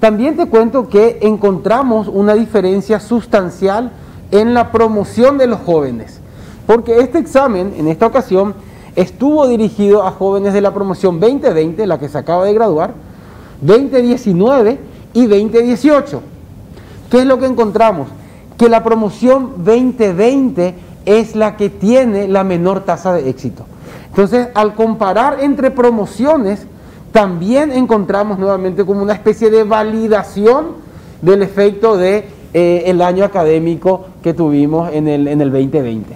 también te cuento que encontramos una diferencia sustancial en la promoción de los jóvenes, porque este examen en esta ocasión estuvo dirigido a jóvenes de la promoción 2020, la que se acaba de graduar, 2019 y 2018. ¿Qué es lo que encontramos? Que la promoción 2020 es la que tiene la menor tasa de éxito. Entonces, al comparar entre promociones, también encontramos nuevamente como una especie de validación del efecto de eh, año académico que tuvimos en el, en el 2020.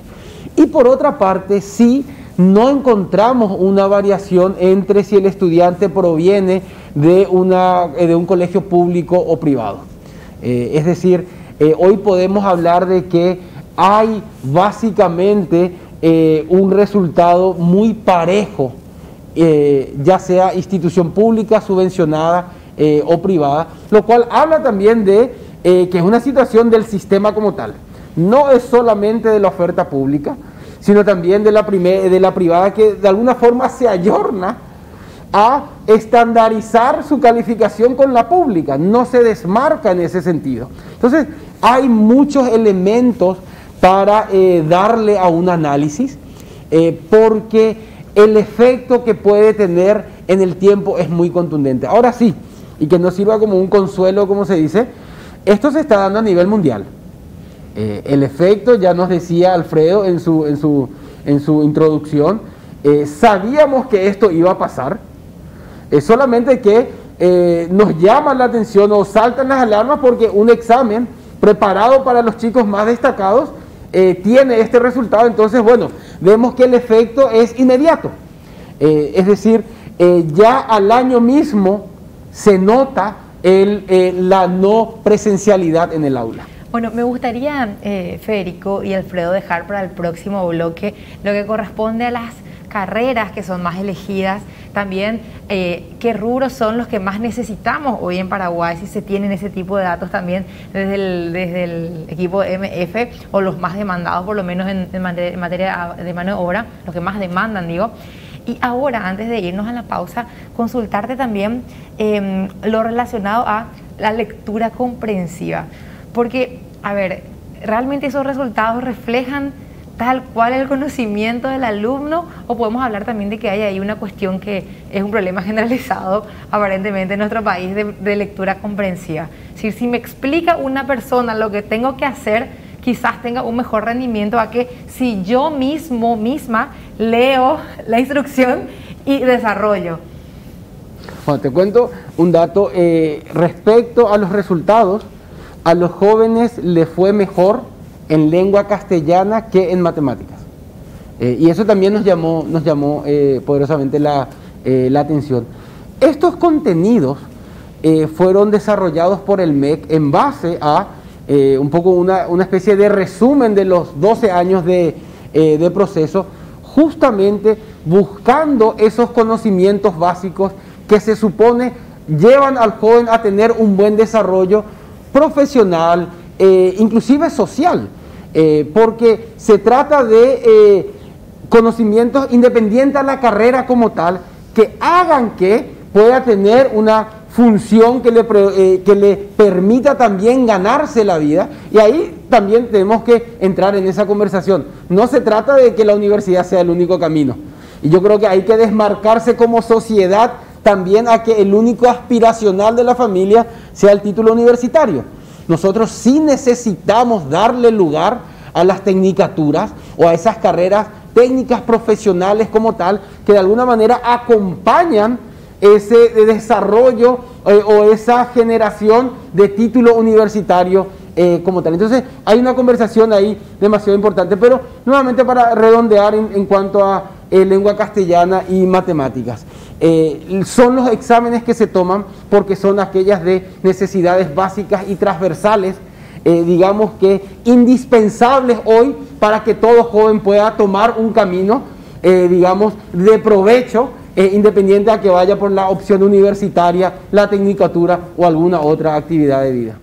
Y por otra parte, sí no encontramos una variación entre si el estudiante proviene de, una, eh, de un colegio público o privado. Eh, es decir, hoy podemos hablar de que hay básicamente un resultado muy parejo eh, ya sea institución pública, subvencionada eh, o privada, lo cual habla también de eh, que es una situación del sistema como tal. No es solamente de la oferta pública, sino también de la, de la privada que de alguna forma se ayorna a estandarizar su calificación con la pública, no se desmarca en ese sentido. Entonces, hay muchos elementos para darle a un análisis, porque el efecto que puede tener en el tiempo es muy contundente. Ahora sí, y que no sirva como un consuelo, como se dice, esto se está dando a nivel mundial. Eh, el efecto, ya nos decía Alfredo en su, en su, en su introducción, eh, sabíamos que esto iba a pasar, solamente que eh, nos llama la atención o saltan las alarmas porque un examen preparado para los chicos más destacados tiene este resultado, entonces, bueno, vemos que el efecto es inmediato. Eh, es decir, eh, ya al año mismo se nota el, la no presencialidad en el aula. Bueno, me gustaría, Federico y Alfredo, dejar para el próximo bloque lo que corresponde a las carreras que son más elegidas, también eh, qué rubros son los que más necesitamos hoy en Paraguay, si se tienen ese tipo de datos también desde el, equipo MF o los más demandados, por lo menos en, materia de mano de obra, los que más demandan, digo. Y ahora, antes de irnos a la pausa, consultarte también em, lo relacionado a la lectura comprensiva. Porque, a ver, realmente esos resultados reflejan tal cual el conocimiento del alumno o podemos hablar también de que hay ahí una cuestión que es un problema generalizado aparentemente en nuestro país de, lectura comprensiva. Decir, si me explica una persona lo que tengo que hacer, quizás tenga un mejor rendimiento a que si yo mismo, misma, leo la instrucción y desarrollo. Bueno, te cuento un dato eh, respecto a los resultados. A los jóvenes les fue mejor en lengua castellana que en matemáticas. Eh, y eso también nos llamó, nos llamó eh, poderosamente eh, la, atención. Estos contenidos fueron desarrollados por el MEC en base a un poco una, especie de resumen de los 12 años de, proceso, justamente buscando esos conocimientos básicos que se supone llevan al joven a tener un buen desarrollo profesional, inclusive social. Eh, porque se trata de eh, conocimientos independientes a la carrera como tal, que hagan que pueda tener una función que le, eh, que le permita también ganarse la vida. Y ahí también tenemos que entrar en esa conversación. No se trata de que la universidad sea el único camino. Y yo creo que hay que desmarcarse como sociedad también a que el único aspiracional de la familia sea el título universitario. Nosotros sí necesitamos darle lugar a las tecnicaturas o a esas carreras técnicas profesionales como tal, que de alguna manera acompañan ese desarrollo eh, o esa generación de título universitario eh, como tal. Entonces hay una conversación ahí demasiado importante, pero nuevamente para redondear en, cuanto a eh, lengua castellana y matemáticas. Eh, son los exámenes que se toman porque son aquellas de necesidades básicas y transversales, eh, digamos que indispensables hoy para que todo joven pueda tomar un camino, eh, digamos, de provecho, independiente a que vaya por la opción universitaria, la tecnicatura o alguna otra actividad de vida.